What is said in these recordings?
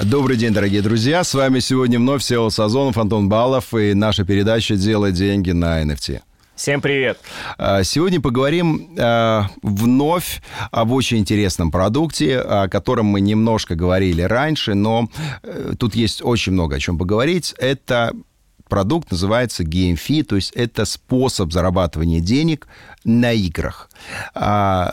Добрый день, дорогие друзья. С вами сегодня вновь Сео Сазонов, Антон Балов и наша передача «Делай деньги на NFT». Всем привет! А, сегодня поговорим э, вновь об очень интересном продукте, о котором мы немножко говорили раньше, но э, тут есть очень много о чем поговорить. Это продукт называется GameFi, то есть это способ зарабатывания денег на играх. А,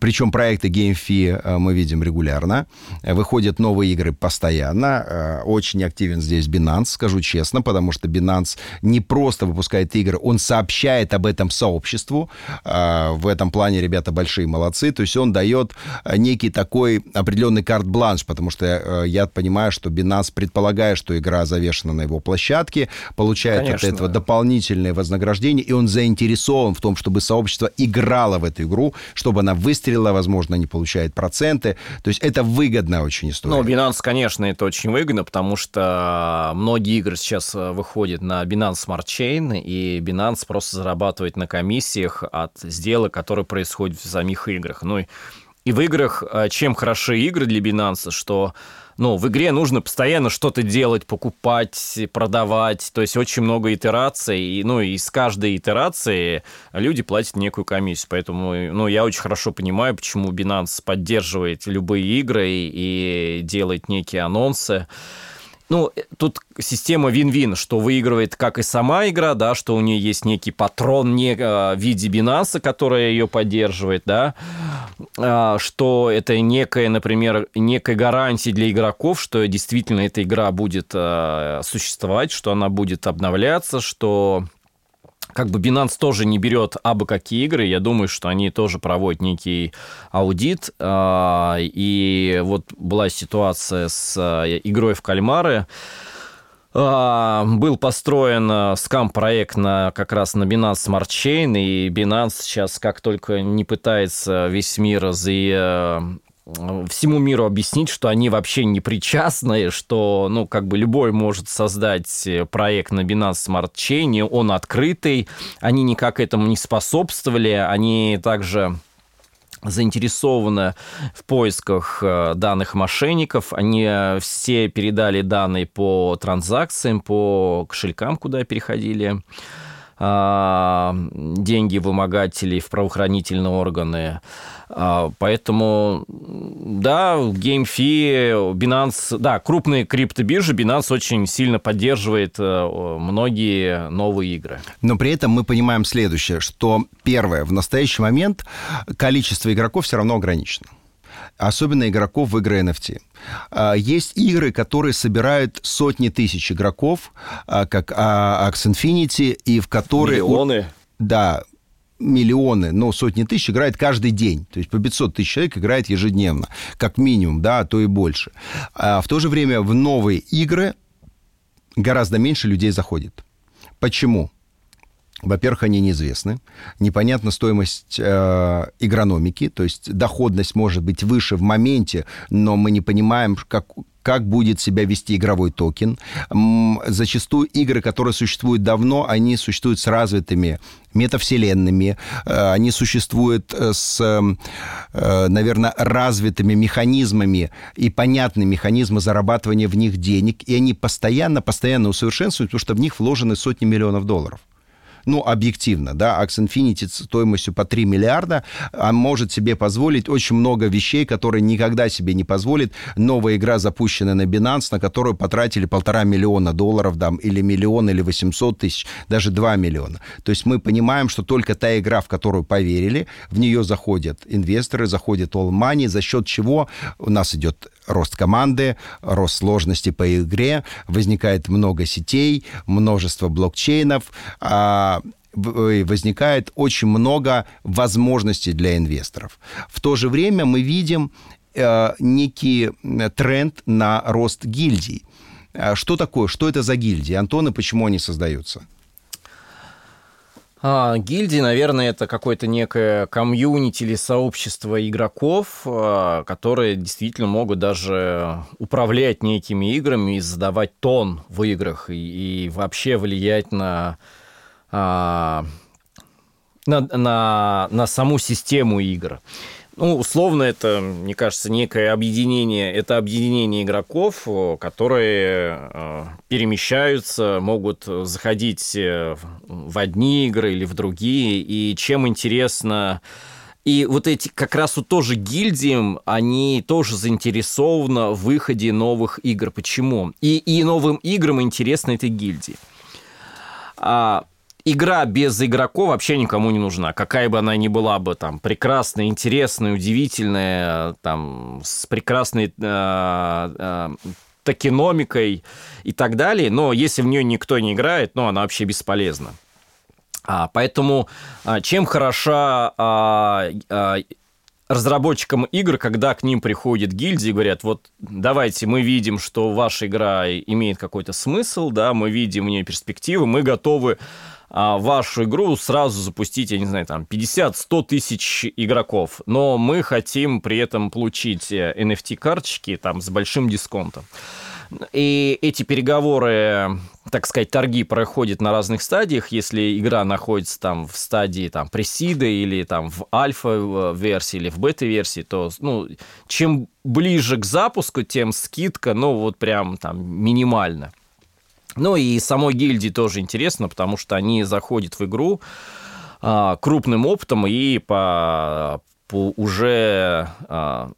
причем проекты GameFi э, мы видим регулярно. Выходят новые игры постоянно. Э, очень активен здесь Binance, скажу честно, потому что Binance не просто выпускает игры, он сообщает об этом сообществу. Э, в этом плане ребята большие молодцы. То есть он дает некий такой определенный карт-бланш, потому что я понимаю, что Binance предполагает, что игра завешена на его площадке, получает Конечно. от этого дополнительное вознаграждение, и он заинтересован в том, чтобы сообщество играло в эту игру, чтобы она выстрелила выстрела, возможно, не получает проценты. То есть это выгодная очень история. Ну, Binance, конечно, это очень выгодно, потому что многие игры сейчас э, выходят на Binance Smart Chain, и Binance просто зарабатывает на комиссиях от сделок, которые происходят в самих играх. Ну, и в играх, э, чем хороши игры для Binance, что ну, в игре нужно постоянно что-то делать, покупать, продавать, то есть очень много итераций, и, ну, и с каждой итерации люди платят некую комиссию, поэтому, ну, я очень хорошо понимаю, почему Binance поддерживает любые игры и делает некие анонсы, ну, э, тут система вин-вин, что выигрывает как и сама игра, да, что у нее есть некий патрон не, а, в виде Binance, который ее поддерживает, да, а, что это некая, например, некая гарантия для игроков, что действительно эта игра будет а, существовать, что она будет обновляться, что как бы Binance тоже не берет абы какие игры, я думаю, что они тоже проводят некий аудит, а, и вот была ситуация с э, игрой в кальмары, а, был построен скам-проект на, как раз на Binance Smart Chain, и Binance сейчас как только не пытается весь мир за всему миру объяснить, что они вообще не причастны, что, ну, как бы любой может создать проект на Binance Smart Chain, он открытый, они никак этому не способствовали, они также заинтересованы в поисках э, данных мошенников. Они э, все передали данные по транзакциям, по кошелькам, куда переходили деньги вымогателей в правоохранительные органы. А, поэтому, да, GameFi, Binance, да, крупные криптобиржи, Binance очень сильно поддерживает э, многие новые игры. Но при этом мы понимаем следующее, что первое, в настоящий момент количество игроков все равно ограничено особенно игроков в игры NFT. А, есть игры, которые собирают сотни тысяч игроков, а, как Axe Infinity, и в которые... Миллионы. Да, миллионы, но сотни тысяч играет каждый день. То есть по 500 тысяч человек играет ежедневно, как минимум, да, а то и больше. А в то же время в новые игры гораздо меньше людей заходит. Почему? Во-первых, они неизвестны. Непонятна стоимость э, игрономики, то есть доходность может быть выше в моменте, но мы не понимаем, как, как будет себя вести игровой токен. Зачастую игры, которые существуют давно, они существуют с развитыми метавселенными, э, они существуют э, с, э, наверное, развитыми механизмами и понятны механизмы зарабатывания в них денег, и они постоянно, постоянно усовершенствуют, потому что в них вложены сотни миллионов долларов ну, объективно, да, Ax Infinity стоимостью по 3 миллиарда, а может себе позволить очень много вещей, которые никогда себе не позволит новая игра, запущенная на Binance, на которую потратили полтора миллиона долларов, да, или миллион, или 800 тысяч, даже 2 миллиона. То есть мы понимаем, что только та игра, в которую поверили, в нее заходят инвесторы, заходит all money, за счет чего у нас идет рост команды, рост сложности по игре, возникает много сетей, множество блокчейнов, а, возникает очень много возможностей для инвесторов. В то же время мы видим э, некий тренд на рост гильдий. А что такое? Что это за гильдии? Антон, и почему они создаются? А, гильдии, наверное, это какое-то некое комьюнити или сообщество игроков, а, которые действительно могут даже управлять некими играми и задавать тон в играх и, и вообще влиять на, а, на, на, на саму систему игр. Ну, условно, это, мне кажется, некое объединение. Это объединение игроков, которые э, перемещаются, могут заходить э, в одни игры или в другие. И чем интересно... И вот эти как раз вот тоже гильдии, они тоже заинтересованы в выходе новых игр. Почему? И, и новым играм интересны этой гильдии. А, игра без игроков вообще никому не нужна. Какая бы она ни была бы там прекрасная, интересная, удивительная, там с прекрасной э, э, токеномикой и так далее, но если в нее никто не играет, ну, она вообще бесполезна. А, поэтому а, чем хороша а, а, разработчикам игр, когда к ним приходят гильдии и говорят, вот давайте, мы видим, что ваша игра имеет какой-то смысл, да, мы видим в ней перспективы, мы готовы а, вашу игру сразу запустить, я не знаю, там 50-100 тысяч игроков, но мы хотим при этом получить NFT-карточки э, там с большим дисконтом. И эти переговоры, так сказать, торги проходят на разных стадиях. Если игра находится там в стадии там пресида или там в альфа-версии или в бета-версии, то ну, чем ближе к запуску, тем скидка, ну, вот прям там минимально. Ну и самой гильдии тоже интересно, потому что они заходят в игру а, крупным опытом и по, по уже а,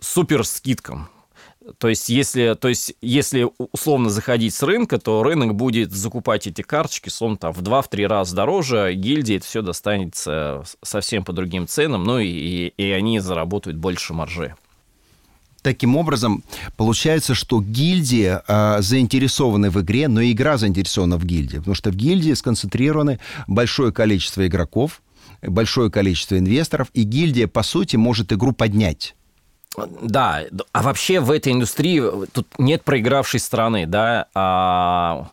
супер скидкам. То есть, если, то есть, если условно заходить с рынка, то рынок будет закупать эти карточки, словно там в 2-3 раза дороже, гильдии это все достанется совсем по другим ценам, ну и, и они заработают больше маржи. Таким образом, получается, что гильдии э, заинтересованы в игре, но и игра заинтересована в гильдии, потому что в гильдии сконцентрированы большое количество игроков, большое количество инвесторов, и гильдия, по сути, может игру поднять. Да, а вообще в этой индустрии тут нет проигравшей страны, да, а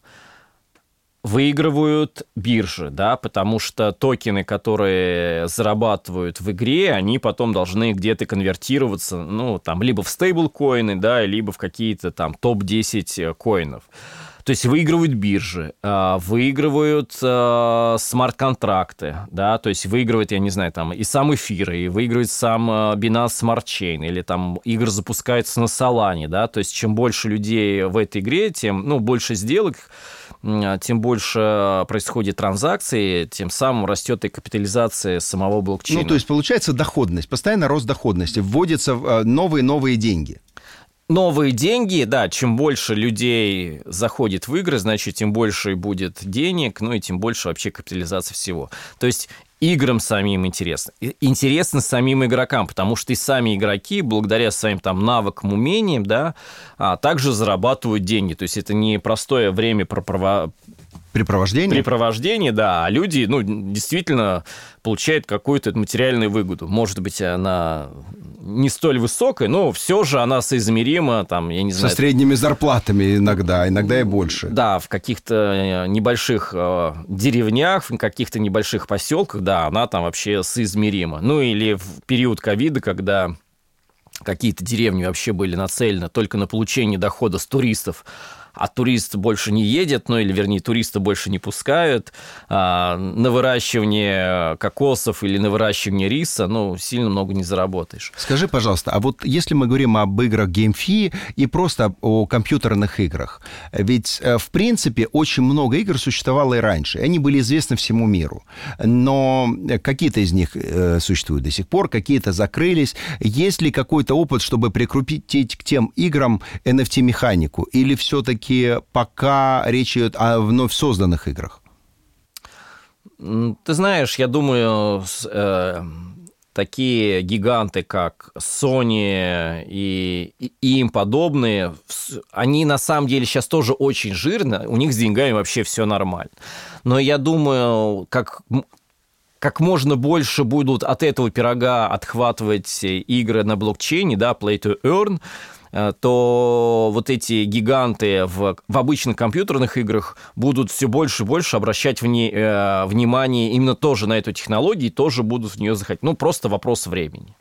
выигрывают биржи, да, потому что токены, которые зарабатывают в игре, они потом должны где-то конвертироваться, ну, там, либо в стейблкоины, да, либо в какие-то там топ-10 коинов. То есть выигрывают биржи, а, выигрывают а, смарт-контракты, да, то есть выигрывает, я не знаю, там и сам эфир, и выигрывает сам а, Binance Smart Chain, или там игры запускаются на Solana, да, то есть чем больше людей в этой игре, тем, ну, больше сделок, тем больше происходит транзакций, тем самым растет и капитализация самого блокчейна. Ну, то есть получается доходность, постоянно рост доходности, вводятся новые-новые деньги новые деньги, да, чем больше людей заходит в игры, значит, тем больше будет денег, ну и тем больше вообще капитализация всего. То есть играм самим интересно. Интересно самим игрокам, потому что и сами игроки, благодаря своим там навыкам, умениям, да, а также зарабатывают деньги. То есть это не простое время Препровождение? Препровождение, да. А люди, ну, действительно получают какую-то материальную выгоду. Может быть, она не столь высокая, но все же она соизмерима, там, я не знаю... Со средними зарплатами иногда, иногда и больше. Да, в каких-то э, небольших э, деревнях, в каких-то небольших поселках, да, она там вообще соизмерима. Ну, или в период ковида, когда какие-то деревни вообще были нацелены только на получение дохода с туристов, а турист больше не едет, ну или, вернее, туриста больше не пускают, а, на выращивание кокосов или на выращивание риса, ну, сильно много не заработаешь. Скажи, пожалуйста, а вот если мы говорим об играх GameFi и просто о компьютерных играх, ведь, э, в принципе, очень много игр существовало и раньше, они были известны всему миру, но какие-то из них э, существуют до сих пор, какие-то закрылись. Есть ли какой-то опыт, чтобы прикрутить к тем играм NFT-механику, или все-таки все-таки пока речь идет о вновь созданных играх? Ты знаешь, я думаю, э, такие гиганты, как Sony и, и, им подобные, они на самом деле сейчас тоже очень жирно, у них с деньгами вообще все нормально. Но я думаю, как как можно больше будут от этого пирога отхватывать игры на блокчейне, да, play to earn, то вот эти гиганты в, в обычных компьютерных играх будут все больше и больше обращать вне, э, внимание именно тоже на эту технологию и тоже будут в нее заходить. Ну, просто вопрос времени.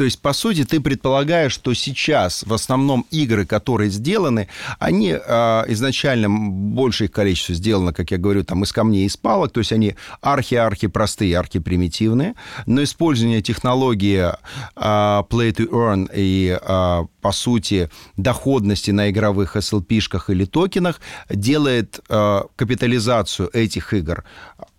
То есть, по сути, ты предполагаешь, что сейчас в основном игры, которые сделаны, они э, изначально, большее количество сделано, как я говорю, там из камней, из палок, то есть они архи-архи простые, архи-примитивные, но использование технологии э, play to earn и, э, по сути, доходности на игровых SLP-шках или токенах делает э, капитализацию этих игр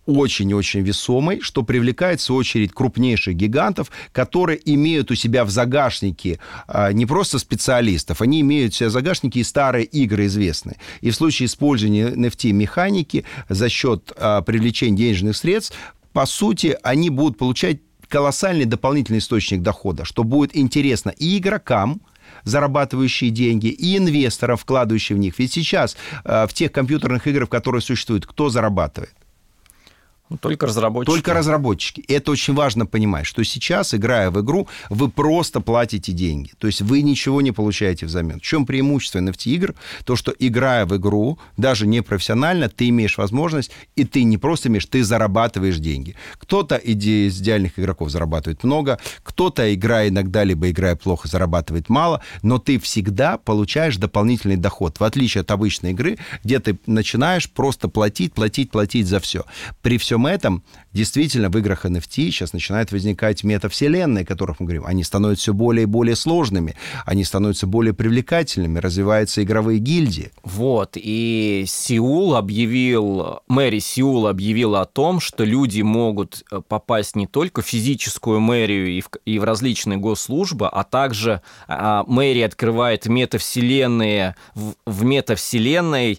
очень-очень весомой, что привлекает, в свою очередь, крупнейших гигантов, которые имеют у себя в загашнике а, не просто специалистов, они имеют у себя в загашнике и старые игры известные. И в случае использования NFT-механики за счет а, привлечения денежных средств, по сути, они будут получать колоссальный дополнительный источник дохода, что будет интересно и игрокам, зарабатывающие деньги, и инвесторов, вкладывающих в них. Ведь сейчас э, в тех компьютерных играх, которые существуют, кто зарабатывает? Ну, только разработчики. Только разработчики. Это очень важно понимать, что сейчас, играя в игру, вы просто платите деньги. То есть вы ничего не получаете взамен. В чем преимущество NFT-игр? То, что играя в игру, даже не профессионально, ты имеешь возможность, и ты не просто имеешь, ты зарабатываешь деньги. Кто-то из идеальных игроков зарабатывает много, кто-то, играя иногда, либо играя плохо, зарабатывает мало, но ты всегда получаешь дополнительный доход, в отличие от обычной игры, где ты начинаешь просто платить, платить, платить за все. При всем этом действительно в играх NFT сейчас начинают возникать метавселенные, о которых мы говорим. Они становятся все более и более сложными, они становятся более привлекательными, развиваются игровые гильдии. Вот, и Сеул объявил, Мэри Сеул объявила о том, что люди могут э, попасть не только в физическую мэрию и в, и в различные госслужбы, а также а, мэрия открывает метавселенные в, в метавселенной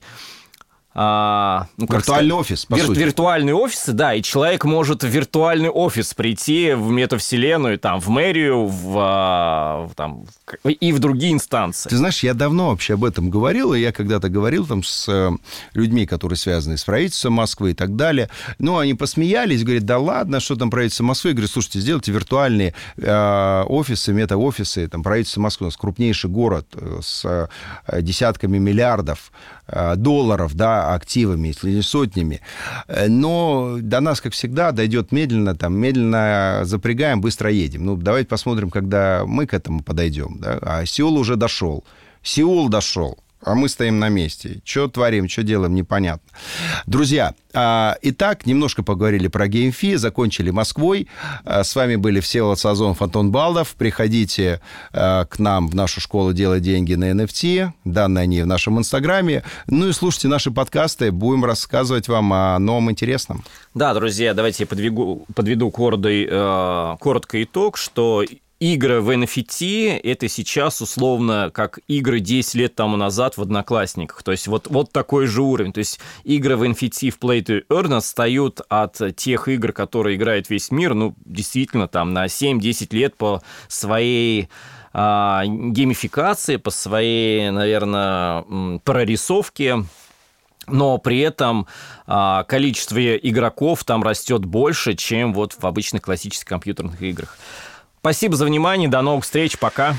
а, ну, виртуальный сказать, офис, по вир, сути. Виртуальные офисы, да, и человек может в виртуальный офис прийти в метавселенную, там, в мэрию, в, а, там, и в другие инстанции. Ты знаешь, я давно вообще об этом говорил, и я когда-то говорил там с э, людьми, которые связаны с правительством Москвы и так далее. Ну, они посмеялись, говорят, да ладно, что там правительство Москвы? Я говорю, слушайте, сделайте виртуальные э, офисы, метаофисы, там, правительство Москвы, у нас крупнейший город э, с э, десятками миллиардов долларов, да, активами, если не сотнями. Э, но до нас, как всегда, дойдет медленно, там, медленно запрягаем, быстро едем. Ну, давайте посмотрим, когда мы к этому подойдем. Да? А Сеул уже дошел. Сеул дошел а мы стоим на месте. Что творим, что делаем, непонятно. Друзья, а, итак, немножко поговорили про GameFi, закончили Москвой. А, с вами были Всеволод Сазонов, Антон Балдов. Приходите а, к нам в нашу школу «Делать деньги на NFT». Данные они в нашем Инстаграме. Ну и слушайте наши подкасты. Будем рассказывать вам о новом интересном. Да, друзья, давайте я подведу, подведу коротко, э, коротко итог, что игры в NFT — это сейчас условно как игры 10 лет тому назад в Одноклассниках. То есть вот, вот такой же уровень. То есть игры в NFT в Play to Earn отстают от тех игр, которые играет весь мир, ну, действительно, там на 7-10 лет по своей а, геймификации, по своей, наверное, прорисовке но при этом а, количество игроков там растет больше, чем вот в обычных классических компьютерных играх. Спасибо за внимание, до новых встреч, пока.